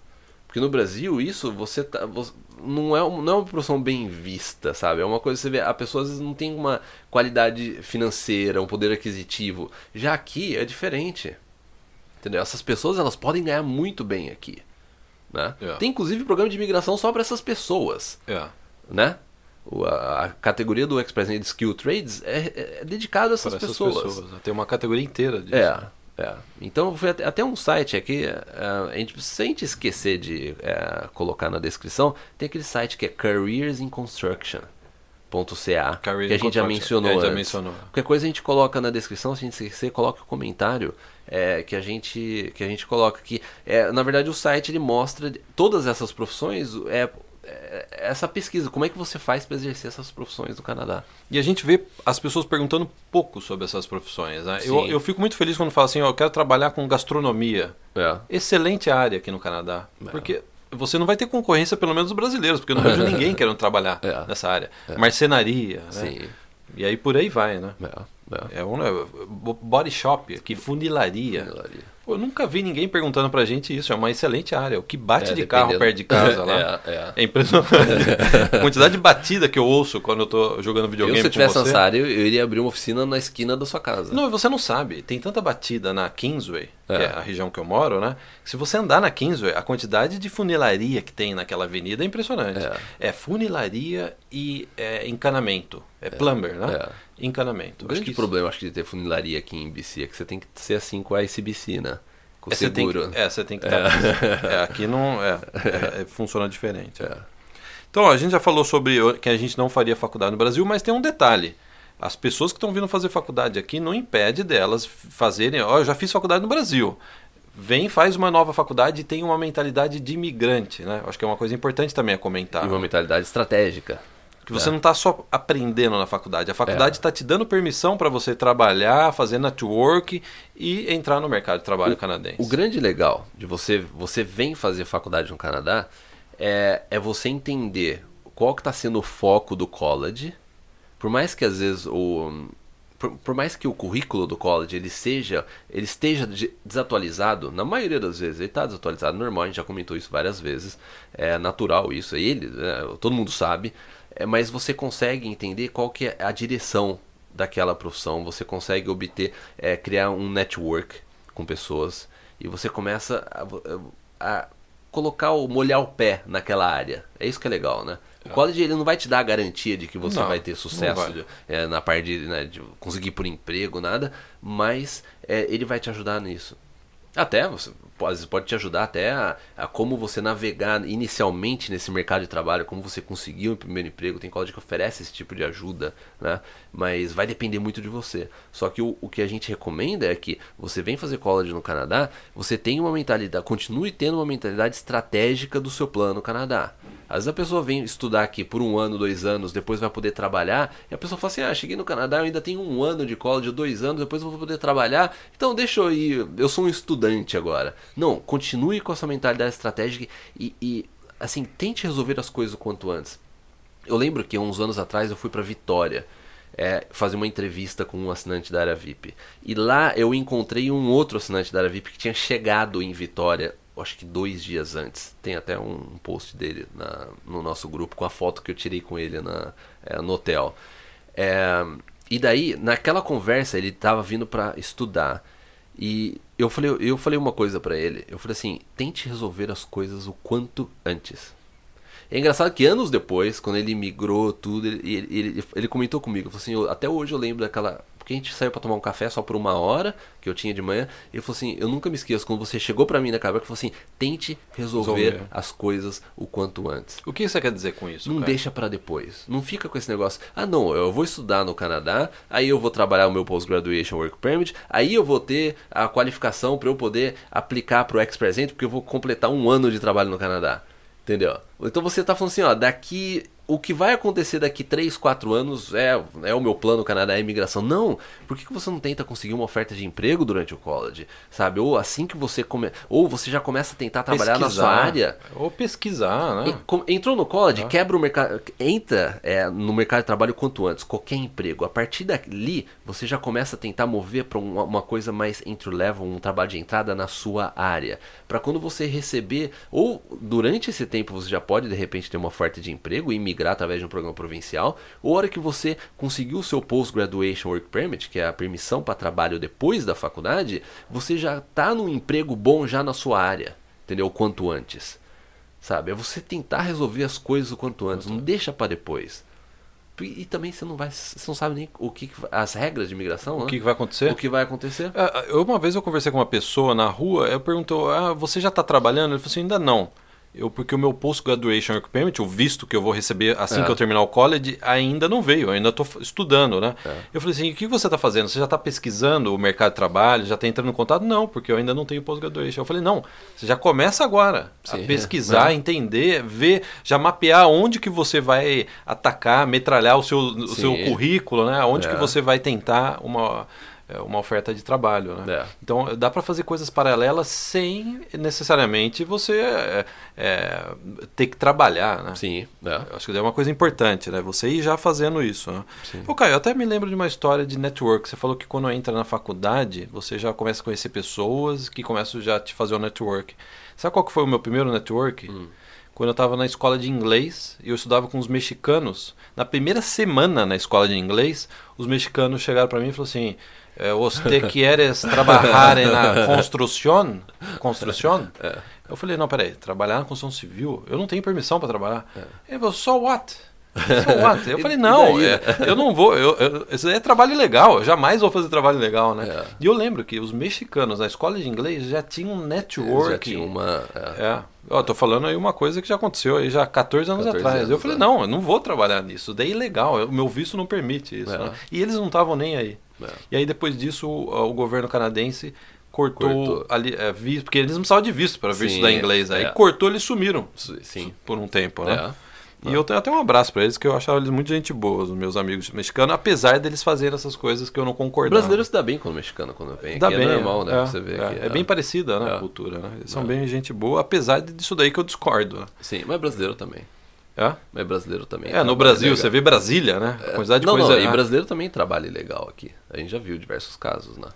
Porque no Brasil, isso você tá. Você, não, é, não é uma profissão bem vista, sabe? É uma coisa que você vê. A pessoa às vezes não tem uma qualidade financeira, um poder aquisitivo. Já aqui é diferente. Entendeu? Essas pessoas elas podem ganhar muito bem aqui. Né? É. Tem inclusive programa de imigração só para essas pessoas. É. Né? A, a, categoria do Express Skill Trades é, é, é dedicada a essas, essas pessoas. pessoas. Tem uma categoria inteira disso. É. É. Então foi até, até, um site aqui, é, a gente, se a gente esquecer de é, colocar na descrição, tem aquele site que é Careers in Construction. .ca, que a gente já mencionou, é, já mencionou. Qualquer coisa a gente coloca na descrição, se a gente esquecer, coloca o um comentário é, que a gente que a gente coloca aqui. É, na verdade o site ele mostra todas essas profissões, é, essa pesquisa, como é que você faz para exercer essas profissões no Canadá? E a gente vê as pessoas perguntando pouco sobre essas profissões. Né? Eu, eu fico muito feliz quando falam assim, eu quero trabalhar com gastronomia. É. Excelente área aqui no Canadá. É. Porque você não vai ter concorrência, pelo menos dos brasileiros, porque eu não vejo ninguém querendo trabalhar é. nessa área. É. Marcenaria, né? E aí por aí vai, né? É, é um é, body shop, aqui, funilaria. funilaria. Eu nunca vi ninguém perguntando pra gente isso. É uma excelente área. O que bate é, de carro perto de casa lá. é, é. é impressionante. a quantidade de batida que eu ouço quando eu tô jogando videogame. Eu, se eu tivesse nessa área, eu iria abrir uma oficina na esquina da sua casa. Não, você não sabe. Tem tanta batida na Kingsway, que é, é a região que eu moro, né? Se você andar na Kingsway, a quantidade de funilaria que tem naquela avenida é impressionante. É, é funilaria e é, encanamento. É plumber, né? Encanamento. O grande acho que problema, acho que de ter funilaria aqui em BC é que você tem que ser assim com a ICBC, né? Com o é, você seguro. que, é, você tem que estar. É. aqui não. É, é, funciona diferente. É. Então, a gente já falou sobre que a gente não faria faculdade no Brasil, mas tem um detalhe. As pessoas que estão vindo fazer faculdade aqui não impede delas fazerem. Ó, eu já fiz faculdade no Brasil. Vem, faz uma nova faculdade e tem uma mentalidade de imigrante, né? Acho que é uma coisa importante também a comentar. E uma mentalidade estratégica. Que você não está só aprendendo na faculdade. A faculdade está te dando permissão para você trabalhar, fazer network e entrar no mercado de trabalho o, canadense. O grande legal de você, você vem fazer faculdade no Canadá é, é você entender qual que está sendo o foco do college. Por mais que às vezes o por, por, mais que o currículo do college ele seja, ele esteja de, desatualizado, na maioria das vezes ele está desatualizado, normal, a gente já comentou isso várias vezes, é natural isso, é ele, é, todo mundo sabe, é, mas você consegue entender qual que é a direção daquela profissão, você consegue obter, é, criar um network com pessoas e você começa a, a colocar o molhar o pé naquela área. É isso que é legal, né? O college ele não vai te dar a garantia de que você não, vai ter sucesso vai. De, é, na parte de, né, de, conseguir por emprego, nada, mas é, ele vai te ajudar nisso. Até você pode, pode te ajudar até a, a, como você navegar inicialmente nesse mercado de trabalho, como você conseguir o um primeiro emprego. Tem college que oferece esse tipo de ajuda, né? Mas vai depender muito de você. Só que o, o que a gente recomenda é que você vem fazer college no Canadá, você tenha uma mentalidade, continue tendo uma mentalidade estratégica do seu plano no Canadá. Às vezes a pessoa vem estudar aqui por um ano, dois anos, depois vai poder trabalhar, e a pessoa fala assim: ah, cheguei no Canadá, eu ainda tenho um ano de college, dois anos, depois eu vou poder trabalhar, então deixa eu ir, eu sou um estudante agora. Não, continue com essa mentalidade estratégica e, e assim, tente resolver as coisas o quanto antes. Eu lembro que uns anos atrás eu fui para Vitória. É, fazer uma entrevista com um assinante da área VIP. E lá eu encontrei um outro assinante da área VIP que tinha chegado em Vitória acho que dois dias antes. Tem até um post dele na, no nosso grupo com a foto que eu tirei com ele na, é, no hotel. É, e daí, naquela conversa, ele estava vindo para estudar. E eu falei, eu falei uma coisa para ele. Eu falei assim: tente resolver as coisas o quanto antes. É engraçado que anos depois, quando ele migrou tudo, ele, ele, ele, comentou comigo. Assim: eu, até hoje eu lembro daquela porque a gente saiu para tomar um café só por uma hora, que eu tinha de manhã, e ele falou assim, eu nunca me esqueço, quando você chegou para mim na cabeça, falou assim, tente resolver, resolver, as coisas o quanto antes. O que você quer dizer com isso? Não cara? deixa para depois. Não fica com esse negócio, ah não, eu vou estudar no Canadá, aí eu vou trabalhar o meu Post-Graduation Work Permit, aí eu vou ter a qualificação para eu poder aplicar para o Ex-Present, porque eu vou completar um ano de trabalho no Canadá. Entendeu? Então você tá falando assim, ó, daqui o que vai acontecer daqui 3, 4 anos é, é o meu plano Canadá é imigração. Não, por que, que você não tenta conseguir uma oferta de emprego durante o college? Sabe? Ou assim que você come... ou você já começa a tentar trabalhar pesquisar, na sua área. Ou pesquisar, né? Entrou no college, ah. quebra o mercado. Entra é, no mercado de trabalho quanto antes, qualquer emprego. A partir dali, você já começa a tentar mover para uma, uma, coisa mais entry level, um trabalho de entrada na sua área. Para quando você receber, ou durante esse tempo você já pode de repente ter uma oferta de emprego e migrar através de um programa provincial, ou a hora que você conseguiu o seu Post-Graduation Work Permit, que é a permissão para trabalho depois da faculdade, você já está num emprego bom já na sua área, entendeu? Quanto antes. Sabe? É você tentar resolver as coisas o quanto antes, não deixa para depois. E, também você não vai, você não sabe nem o que as regras de imigração, o né? que, vai acontecer? O que vai acontecer? É, uma vez eu conversei com uma pessoa na rua, eu perguntou: "Ah, você já está trabalhando?" Ele falou assim: "Ainda não." Eu, porque o meu post-graduation work permit, o visto que eu vou receber assim é. que eu terminar o college, ainda não veio, eu ainda estou estudando, né? É. Eu falei assim, o que você está fazendo? Você já está pesquisando o mercado de trabalho, já está entrando em contato? Não, porque eu ainda não tenho post-graduation. Eu falei, não, você já começa agora Sim, a pesquisar, é. entender, ver, já mapear onde que você vai atacar, metralhar o seu, o seu currículo, né? Onde que é. você vai tentar uma uma oferta de trabalho. Né? É. Então dá para fazer coisas paralelas sem necessariamente você é, é, ter que trabalhar. Né? Sim. É. Acho que é uma coisa importante, né? Você ir já fazendo isso. Né? Ô, Caio, eu até me lembro de uma história de network. Você falou que quando entra na faculdade, você já começa a conhecer pessoas que começam já a te fazer o network. Sabe qual que foi o meu primeiro network? Hum quando eu estava na escola de inglês e eu estudava com os mexicanos. Na primeira semana na escola de inglês, os mexicanos chegaram para mim e falaram assim: eh, você queres trabalhar na construção? Construção? É. Eu falei, não, peraí, trabalhar na construção civil? Eu não tenho permissão para trabalhar. É. Ele falou, so what? So what? Eu falei, não, é, eu não vou, eu, eu, isso é trabalho legal, eu jamais vou fazer trabalho legal, né? É. E eu lembro que os mexicanos na escola de inglês já tinham um network. Já tinha uma. é. É. Ó, tô falando aí uma coisa que já aconteceu aí já há 14 anos 14 atrás. anos, eu falei, é. não, eu não vou trabalhar nisso. Daí é ilegal, o meu visto não permite isso. É. né? E eles não estavam nem aí. É. E aí depois disso o, o governo canadense cortou, Cortou. ali é, visto, porque eles não precisavam de visto para vir estudar inglês. Aí é. cortou, eles sumiram Sim. por um tempo, né? É. E eu tenho até um abraço para eles, que eu achava eles muito gente boa, os meus amigos mexicanos, apesar deles fazerem essas coisas que eu não O concordo. brasileiro se dá bem com o mexicano quando vem. Dá aqui. bem, é normal, né? É, Você vê é, é bem parecida né, É. a cultura, né? Eles são bem gente boa, apesar disso daí que eu discordo. Né? Sim, mas brasileiro também. É? Mas brasileiro também. É, no Brasil, legal. você vê Brasília, né? A quantidade de não, coisa. não, e ah, brasileiro também trabalha ilegal aqui. A gente já viu diversos casos, né?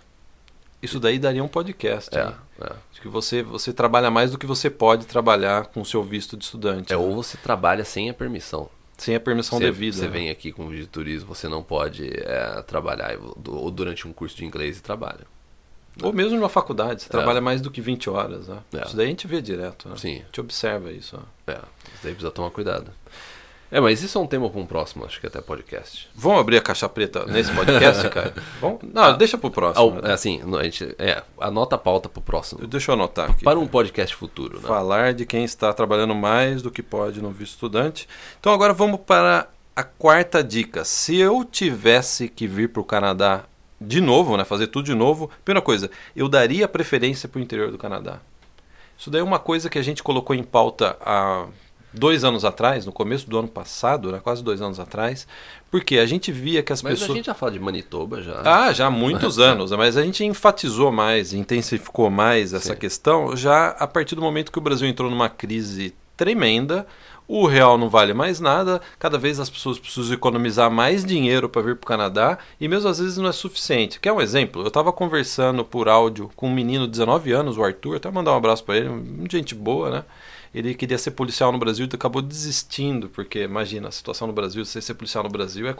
Isso daí daria um podcast. É, hein? é. Acho que você, você trabalha mais do que você pode trabalhar com o seu visto de estudante. É, né? ou você trabalha sem a permissão. Sem a permissão Você, devida. você né? vem aqui com visto de turismo, você não pode é, trabalhar ou durante um curso de inglês e trabalha. Ou mesmo numa faculdade, você trabalha mais do que 20 horas. Né? É. Isso daí a gente vê direto. Né? Sim. A gente observa isso. né? É, isso daí precisa tomar cuidado. É, mas isso é um tema para um próximo, acho que até podcast. Vamos abrir a caixa preta nesse podcast, cara? Vamos? Não, deixa pro próximo. Ao- né? assim, no- a gente, é, anota a pauta pro próximo. Deixa eu anotar aqui. Para um podcast futuro, né? Falar de quem está trabalhando mais do que pode no visto estudante. Então agora vamos para a quarta dica. Se eu tivesse que vir para o Canadá de novo, né, fazer tudo de novo, primeira coisa, eu daria preferência para o interior do Canadá. Isso daí é uma coisa que a gente colocou em pauta há dois anos atrás, no começo do ano passado, né, quase dois anos atrás, porque a gente via que as Mas pessoas... a gente já fala de Manitoba já. Ah, já há muitos anos, mas a gente enfatizou mais, intensificou mais essa Sim. questão já a partir do momento que o Brasil entrou numa crise tremenda. O real não vale mais nada, cada vez as pessoas precisam economizar mais dinheiro para vir para o Canadá e mesmo às vezes não é suficiente. Quer um exemplo? Eu estava conversando por áudio com um menino de 19 anos, o Arthur, até mandar um abraço para ele, gente boa, né? Ele queria ser policial no Brasil e acabou desistindo, porque imagina, a situação no Brasil, você ser policial no Brasil é,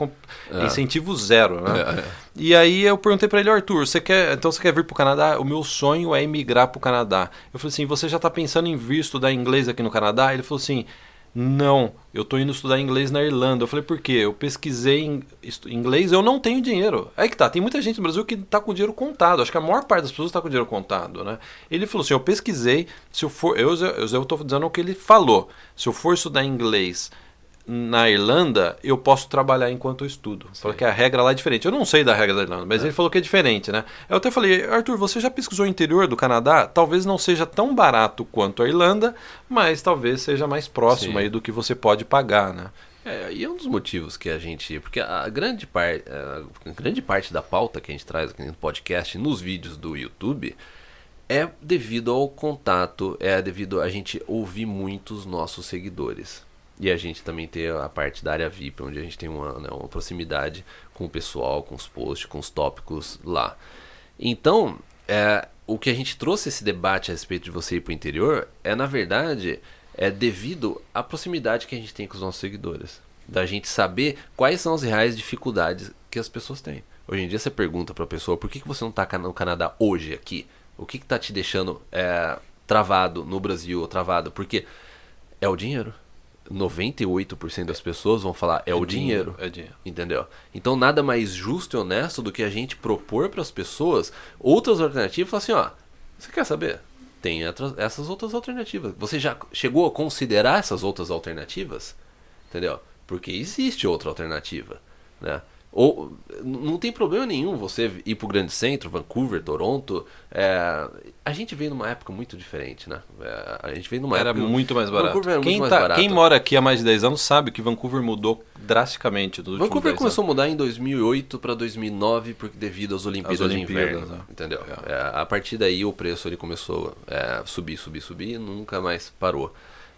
é incentivo zero, né? É, é. E aí eu perguntei pra ele, Arthur, você quer, então você quer vir pro Canadá? O meu sonho é emigrar pro Canadá. Eu falei assim, você já tá pensando em vir estudar inglês aqui no Canadá? Ele falou assim, não, eu tô indo estudar inglês na Irlanda. Eu falei, por quê? Eu pesquisei em inglês, eu não tenho dinheiro. Aí que tá, tem muita gente no Brasil que tá com dinheiro contado. Acho que a maior parte das pessoas tá com dinheiro contado, né? Ele falou assim, eu pesquisei, se eu for, eu, eu, eu tô dizendo o que ele falou. Se eu for estudar inglês na Irlanda, eu posso trabalhar enquanto eu estudo. Falou que a regra lá é diferente. Eu não sei da regra da Irlanda, mas ele falou que é diferente, né? Eu até falei, Arthur, você já pesquisou o interior do Canadá? Talvez não seja tão barato quanto a Irlanda, mas talvez seja mais próximo Sim. aí do que você pode pagar, né? É, e é um dos motivos que a gente. Porque a grande, par, a grande parte da pauta que a gente traz aqui no podcast, nos vídeos do YouTube, é devido ao contato, é devido a gente ouvir muito os nossos seguidores. E a gente também ter a parte da área VIP, onde a gente tem uma, né, uma proximidade com o pessoal, com os posts, com os tópicos lá. Então, é, o que a gente trouxe esse debate a respeito de você ir para o interior é, na verdade, é devido à proximidade que a gente tem com os nossos seguidores. Da gente saber quais são as reais dificuldades que as pessoas têm. Hoje em dia você pergunta para a pessoa por que, que você não está no Canadá hoje aqui? O que está te deixando é, travado no Brasil ou travado? Porque é o dinheiro. 98% das pessoas vão falar é, o dinheiro. É dinheiro. Entendeu? Então nada mais justo e honesto do que a gente propor para as pessoas outras alternativas e falar assim, ó, você quer saber? Tem outras- essas outras alternativas. Você já chegou a considerar essas outras alternativas? Entendeu? Porque existe outra alternativa, né? Ou não tem problema nenhum você ir para o grande centro, Vancouver, Toronto. é, a gente veio numa época muito diferente, né? É, a gente veio numa Era época muito mais barato. Vancouver era muito quem, mais tá- barato. quem mora aqui há mais de 10 anos sabe que Vancouver mudou drasticamente últimos Vancouver 10 começou a mudar em 2008 para 2009 porque devido às Olimpíadas, As de Olimpíadas, Inverno, né? entendeu? É, a partir daí o preço ele começou a subir, subir, subir e nunca mais parou.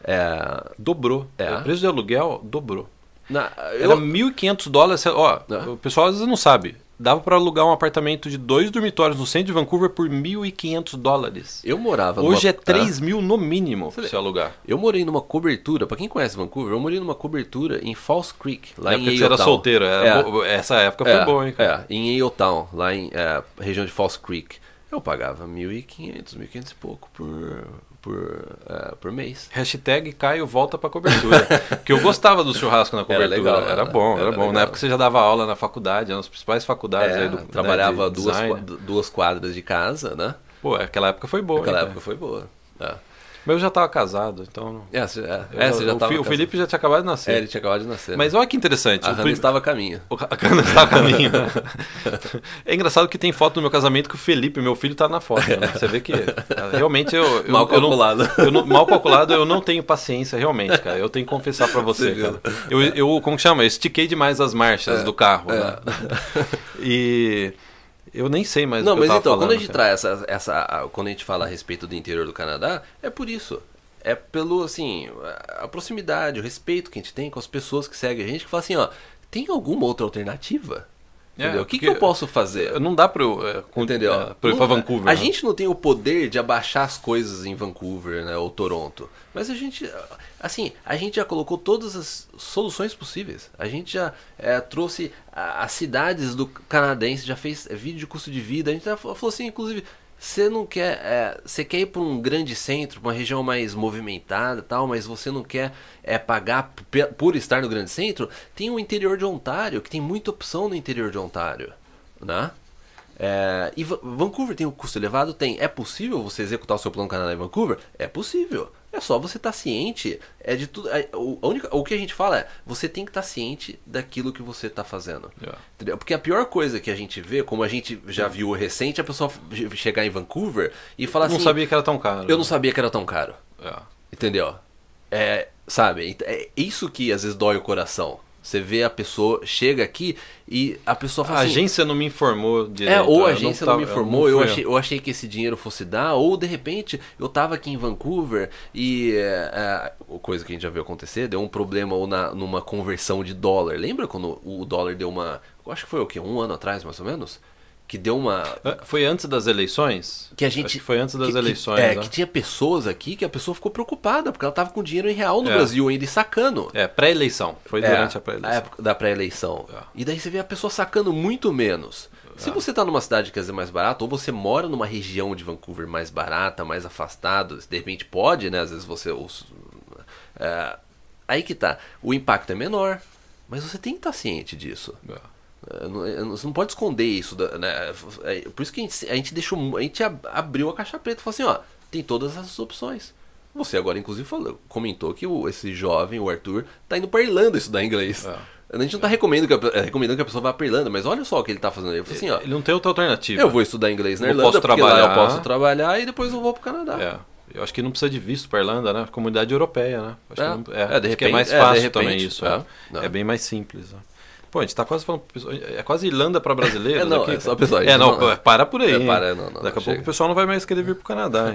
É, Dobrou. É. O preço de aluguel dobrou. Na, Era eu, 1.500 dólares. Ó, É. o pessoal às vezes não sabe. Dava para alugar um apartamento de dois dormitórios no centro de Vancouver por 1.500 dólares. eu morava Hoje é numa, 3 mil no mínimo Você pra você alugar. Eu morei numa cobertura, pra quem conhece Vancouver, eu morei numa cobertura em False Creek, lá Na em época você era solteiro. era É. bo- Essa época foi é, boa, hein? cara? É, em Yaletown, lá em é, região de False Creek. Eu pagava 1.500, 1.500 e pouco por, por, uh, por mês. Hashtag Caio volta pra cobertura. que eu gostava do churrasco na cobertura. Era, legal, era, bom, era, era bom. Legal. Na época você já dava aula na faculdade, nas principais faculdades é, aí do Trabalhava né, de duas, duas quadras de casa, né? Pô, aquela época foi boa. Aquela época foi boa. É. Mas eu já estava casado, então. É, você, é, é, você já o, o Felipe já tinha acabado de nascer. É, ele tinha acabado de nascer. Mas olha que interessante. A Hannah estava a caminho. O, a Hannah estava a caminho. é engraçado que tem foto no meu casamento que o Felipe, meu filho, está na foto. Né? Você vê que realmente eu. eu mal calculado. Eu não, eu não, mal calculado, eu não tenho paciência, realmente, cara. Eu tenho que confessar para você, cara. Eu, eu, como que chama? Eu estiquei demais as marchas é, do carro. É. Né? E. Eu nem sei mais Não, mas então, falando, quando a gente cara. traz essa, essa. Quando a gente fala a respeito do interior do Canadá, é por isso. É pelo, assim, a proximidade, o respeito que a gente tem com as pessoas que seguem a gente, que fala assim, ó, tem alguma outra alternativa? É, o que, que eu posso fazer? Não dá para eu, é, Entendeu? É, pra Vancouver. A né? gente não tem o poder de abaixar as coisas em Vancouver né, ou Toronto. Mas a gente, assim, a gente já colocou todas as soluções possíveis. A gente já é, trouxe as cidades do canadense, já fez vídeo de custo de vida. A gente já falou assim, inclusive, você não quer. É, você quer ir para um grande centro, uma região mais movimentada tal, mas você não quer é, pagar por estar no grande centro? Tem o interior de Ontário, que tem muita opção no interior de Ontário. Né? É, e Vancouver tem um custo elevado? Tem. É possível você executar o seu plano Canadá em Vancouver? É possível. É só você estar tá ciente. É de tudo. É, o, a única, o que a gente fala é você tem que estar tá ciente daquilo que você está fazendo. Yeah. Entendeu? Porque a pior coisa que a gente vê, como a gente já viu recente, é a pessoa chegar em Vancouver e falar eu assim. não sabia que era tão caro. Eu não sabia que era tão caro. Yeah. Entendeu? É, sabe? É isso que às vezes dói o coração. Você vê a pessoa, chega aqui e a pessoa fala a assim, agência não me informou direito. É, ou a agência não, não, me informou, eu, não eu achei, eu achei que esse dinheiro fosse dar, ou de repente eu tava aqui em Vancouver e é, é, coisa que a gente já viu acontecer, deu um problema ou na, numa conversão de dólar. Lembra quando o dólar deu uma. Eu acho que foi o quê? Um ano atrás, mais ou menos? Que deu uma. Foi antes das eleições? Que a gente. Que foi antes das que, eleições. Que, é, né? que tinha pessoas aqui que a pessoa ficou preocupada, porque ela tava com dinheiro em real no é. Brasil ainda e sacando. É, pré-eleição. Foi é, durante a pré-eleição. A época da pré-eleição. É. E daí você vê a pessoa sacando muito menos. Se é. você tá numa cidade que é mais barata, ou você mora numa região de Vancouver mais barata, mais afastado, de repente pode, né? Às vezes você. Os, é, aí que tá. O impacto é menor, mas você tem que estar tá ciente disso. É. Você não pode esconder isso, né? É, por isso que a gente, a gente deixou, a gente abriu a caixa preta e falou assim, ó, tem todas essas opções. Você agora, inclusive, falou, comentou que o, esse jovem, o Arthur, tá indo para Irlanda estudar inglês. É. A gente não tá recomendando que, a, recomendando que a pessoa vá para Irlanda, mas olha só o que ele tá fazendo. Ele falou assim, ó, ele não tem outra alternativa. Eu vou estudar inglês na eu Irlanda, posso trabalhar. eu posso trabalhar e depois eu vou pro Canadá. É. Eu acho que não precisa de visto para Irlanda, né? Comunidade europeia, né? Acho é. que, não, é, é, de repente, é mais fácil repente, também isso. É, é. bem mais simples. Né? Pô, a gente tá quase falando. É quase Irlanda para brasileiros. é, não, aqui, é só pessoal. É, não, não, para por aí. É, para, não, não, Daqui a pouco o pessoal não vai mais querer vir pro Canadá.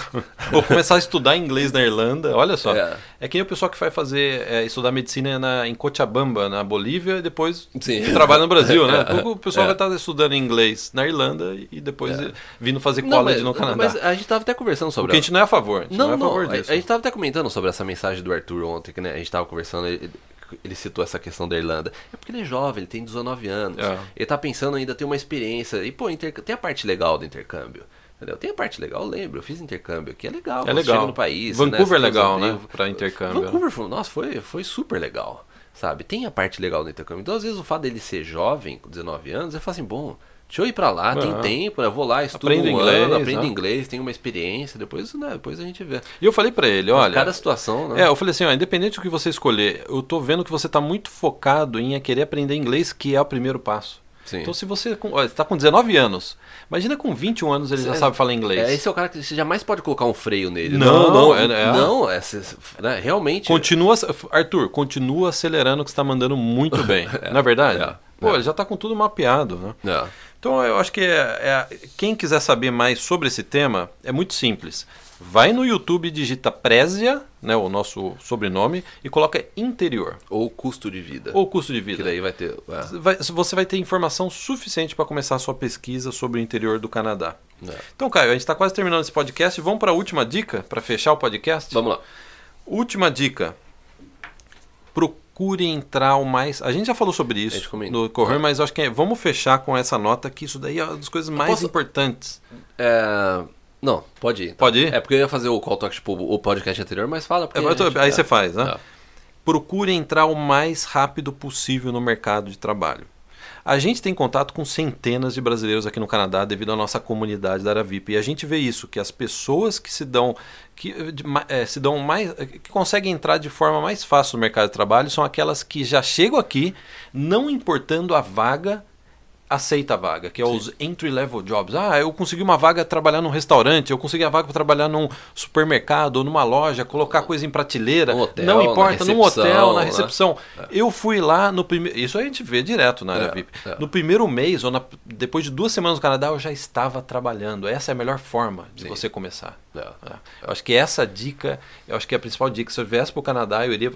Ou começar a estudar inglês na Irlanda. Olha só. É, é que nem o pessoal que vai fazer é, estudar medicina na, em Cochabamba, na Bolívia, e depois trabalha no Brasil, né? É, o pessoal vai estar estudando inglês na Irlanda e depois é. vindo fazer college mas, no Canadá. Mas a gente tava até conversando sobre. Porque a gente não é a favor. não, não, é a, favor disso. a gente tava até comentando sobre essa mensagem do Arthur ontem, que né, a gente tava conversando ele citou essa questão da Irlanda. É porque ele é jovem, ele tem 19 anos. É. Ele tá pensando ainda ter uma experiência. E, pô, tem a parte legal do intercâmbio. Entendeu? Tem a parte legal, eu lembro, eu fiz intercâmbio aqui, é legal. É legal. no país. Vancouver né, é legal, né? Pra intercâmbio. Vancouver, foi, nossa, foi, foi super legal. Sabe? Tem a parte legal do intercâmbio. Então, às vezes, o fato dele ser jovem, com 19 anos, eu falo assim, bom, Deixa eu ir pra lá, tem tempo, né? Vou lá, estudo aprendo um inglês, ano, aprendo né? inglês, tenho uma experiência, depois, né, depois a gente vê. E eu falei para ele, olha... Cada situação, né? É, eu falei assim, ó, independente do que você escolher, eu tô vendo que você tá muito focado em querer aprender inglês, que é o primeiro passo. Sim. Então, se você está com 19 anos, imagina com 21 anos ele já sabe falar inglês. É, esse é o cara que você jamais pode colocar um freio nele. Não, não, não. É, é, não, é, né, realmente. Continua, Arthur, continua acelerando que você está mandando muito bem. é, não é verdade? É, Pô, é. ele já está com tudo mapeado, né? É. Então eu acho que é, é, quem quiser saber mais sobre esse tema é muito simples. Vai no YouTube digita Présia, né, o nosso sobrenome, e coloca interior. Ou custo de vida. Ou custo de vida. Que daí vai ter. É. Vai, você vai ter informação suficiente para começar a sua pesquisa sobre o interior do Canadá. É. Então, Caio, a gente está quase terminando esse podcast. Vamos para a última dica para fechar o podcast? Vamos lá. Última dica. procure entrar o mais. A gente já falou sobre isso no Correio, mas acho que é- vamos fechar com essa nota que isso daí é uma das coisas mais posso- importantes. É, Não, pode ir. então. Pode ir? É porque eu ia fazer o call talk, tipo, o podcast anterior, mas fala. Porque É, a gente- aí você faz, né? É. Procure entrar o mais rápido possível no mercado de trabalho. A gente tem contato com centenas de brasileiros aqui no Canadá devido à nossa comunidade da área VIP. E a gente vê isso, que as pessoas que se dão, que, eh, se dão mais, que conseguem entrar de forma mais fácil no mercado de trabalho são aquelas que já chegam aqui, não importando a vaga, aceita a vaga, que é os entry level jobs. Ah, eu consegui uma vaga trabalhar num restaurante, eu consegui a vaga para trabalhar num supermercado ou numa loja, colocar coisa em prateleira, Num hotel, não importa, num hotel, na né? recepção. Eu fui lá no primeiro, isso a gente vê direto na área É, VIP. é. No primeiro mês ou na- depois de duas semanas no Canadá eu já estava trabalhando. Essa é a melhor forma de Sim. você começar. É. É. Eu acho que essa dica, eu acho que é a principal dica. Se eu viesse para o Canadá, eu iria.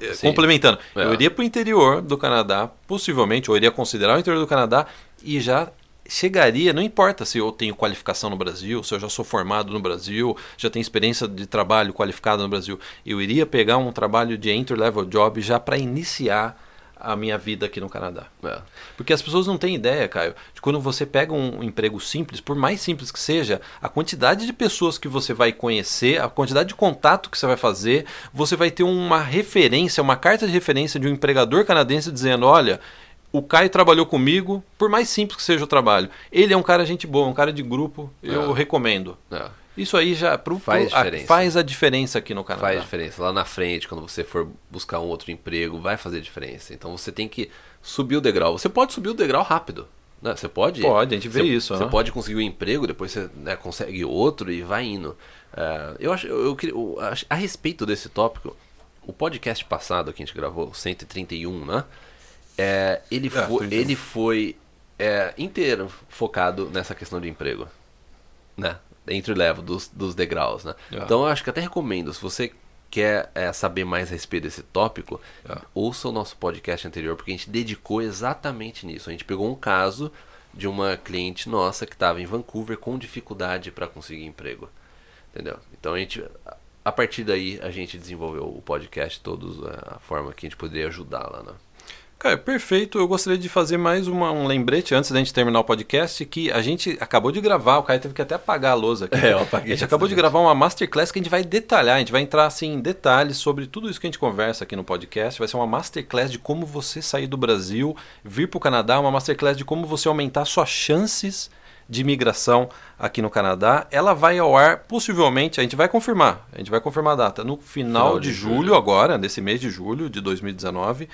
Eh, Sim. Complementando, É. eu iria para o interior do Canadá, possivelmente, ou iria considerar o interior do Canadá e já chegaria, não importa se eu tenho qualificação no Brasil, se eu já sou formado no Brasil, já tenho experiência de trabalho qualificada no Brasil, eu iria pegar um trabalho de entry-level job já para iniciar a minha vida aqui no Canadá. É. Porque as pessoas não têm ideia, Caio, de quando você pega um emprego simples, por mais simples que seja, a quantidade de pessoas que você vai conhecer, a quantidade de contato que você vai fazer, você vai ter uma referência, uma carta de referência de um empregador canadense dizendo: olha. O Caio trabalhou comigo, por mais simples que seja o trabalho. Ele é um cara gente boa, um cara de grupo, eu É. recomendo. É. Isso aí já pro, Faz pro- a- diferença. faz a diferença aqui no Canadá. Faz diferença. Lá na frente, quando você for buscar um outro emprego, vai fazer diferença. Então você tem que subir o degrau. Você pode subir o degrau rápido. Né? Você pode. Pode, a gente vê você, isso, Você né? pode conseguir um emprego, depois você né, consegue outro e vai indo. É, eu acho, eu, eu a respeito desse tópico, o podcast passado que a gente gravou, o 131, né? É, ele, É, foi, 31. ele foi é, inteiro focado nessa questão de emprego né? Entre level dos, dos degraus, né? Yeah. Então eu acho que até recomendo, se você quer é, saber mais a respeito desse tópico, Yeah. ouça o nosso podcast anterior, porque a gente dedicou exatamente nisso. A gente pegou um caso de uma cliente nossa que estava em Vancouver com dificuldade para conseguir emprego. Entendeu? Então a gente. A partir daí a gente desenvolveu o podcast, todos a a forma que a gente poderia ajudá-la, né? Cara, perfeito. Eu gostaria de fazer mais uma- um lembrete antes da gente terminar o podcast que a gente acabou de gravar, o Caio teve que até apagar a lousa aqui. É, eu apaguei A gente acabou de gravar uma masterclass que a gente vai detalhar, a gente vai entrar assim em detalhes sobre tudo isso que a gente conversa aqui no podcast. Vai ser uma masterclass de como você sair do Brasil, vir para o Canadá, uma masterclass de como você aumentar suas chances de imigração aqui no Canadá. Ela vai ao ar, possivelmente, a gente vai confirmar, a gente vai confirmar a data, no final, Final de, de julho, julho. agora, nesse mês de julho de 2019.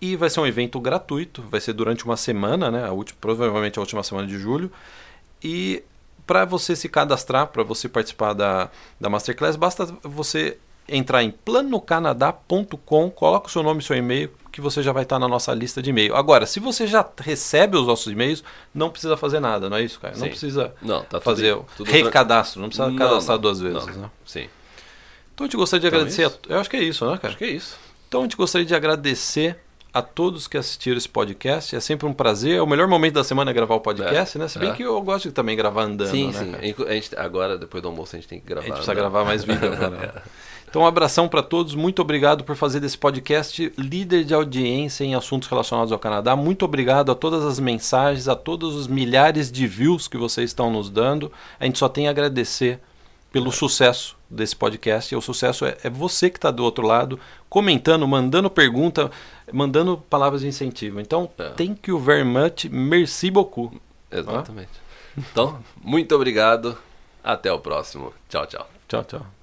E vai ser um evento gratuito, vai ser durante uma semana, né? A última, provavelmente a última semana de julho. E para você se cadastrar, para você participar da, da Masterclass, basta você entrar em planocanadá.com, coloca o seu nome e seu e-mail, que você já vai estar na nossa lista de e-mail. Agora, se você já recebe os nossos e-mails, não precisa fazer nada, não é isso, cara? Não Sim. precisa Não, tá tudo- fazer tudo recadastro, não precisa Não, cadastrar não, duas vezes, não. né? Sim. Então a gente gostaria de Então é agradecer. isso? a- eu acho que é isso, né, cara? Acho que é isso. Então a gente gostaria de agradecer a todos que assistiram esse podcast. É sempre um prazer. O melhor momento da semana é gravar o podcast, É, né? Se bem é. que eu gosto de também gravar andando, sim, né, sim. cara? A gente, agora, depois do almoço, a gente tem que A gravar. gente precisa né? gravar mais vídeo agora. Então, um abração para todos. Muito obrigado por fazer desse podcast líder de audiência em assuntos relacionados ao Canadá. Muito obrigado a todas as mensagens, a todos os milhares de views que vocês estão nos dando. A gente só tem a agradecer pelo sucesso desse podcast. E o sucesso é, é você que está do outro lado, comentando, mandando pergunta, mandando palavras de incentivo. Então, É. thank you very much. Merci beaucoup. Exatamente. Então, muito obrigado. Até o próximo. Tchau, tchau. Tchau, tchau.